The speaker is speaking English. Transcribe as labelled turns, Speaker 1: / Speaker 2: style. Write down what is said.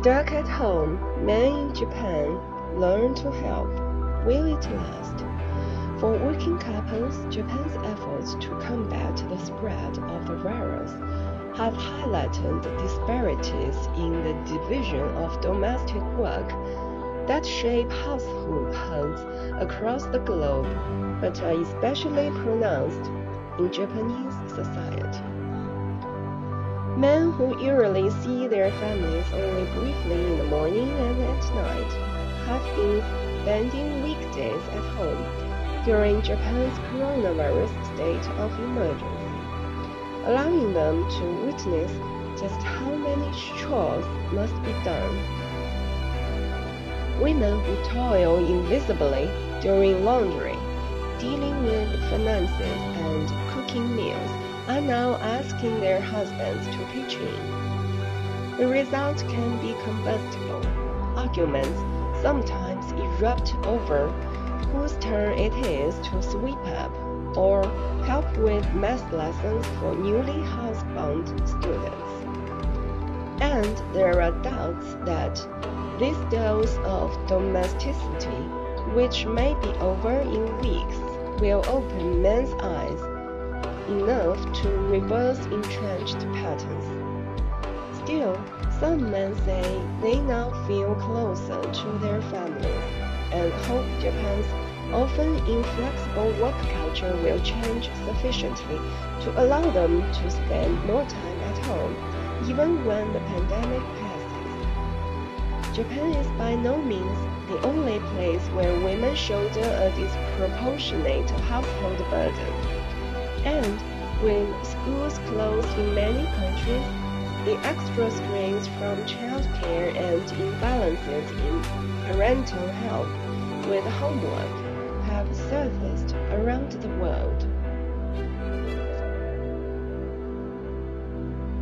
Speaker 1: Stuck at home, men in Japan learn to help. Will it last? For working couples, Japan's efforts to combat the spread of the virus have highlighted disparities in the division of domestic work that shape households across the globe, but are especially pronounced in Japanese society. Men who usually see their families only briefly in the morning and at night have been spending weekdays at home during Japan's coronavirus state of emergency, allowing them to witness just how many chores must be done. Women who toil invisibly during laundry, dealing with finances, and cooking meals are now asking their husbands to pitch in. The result can be combustible. Arguments sometimes erupt over whose turn it is to sweep up or help with math lessons for newly housebound students. And there are doubts that this dose of domesticity, which may be over in weeks, will open men's eyes enough to reverse entrenched patterns. Still, some men say they now feel closer to their families and hope Japan's often inflexible work culture will change sufficiently to allow them to spend more time at home, even when the pandemic passes. Japan is by no means the only place where women shoulder a disproportionate household burden. And with schools closed in many countries, the extra strains from childcare and imbalances in parental help with homework have surfaced around the world.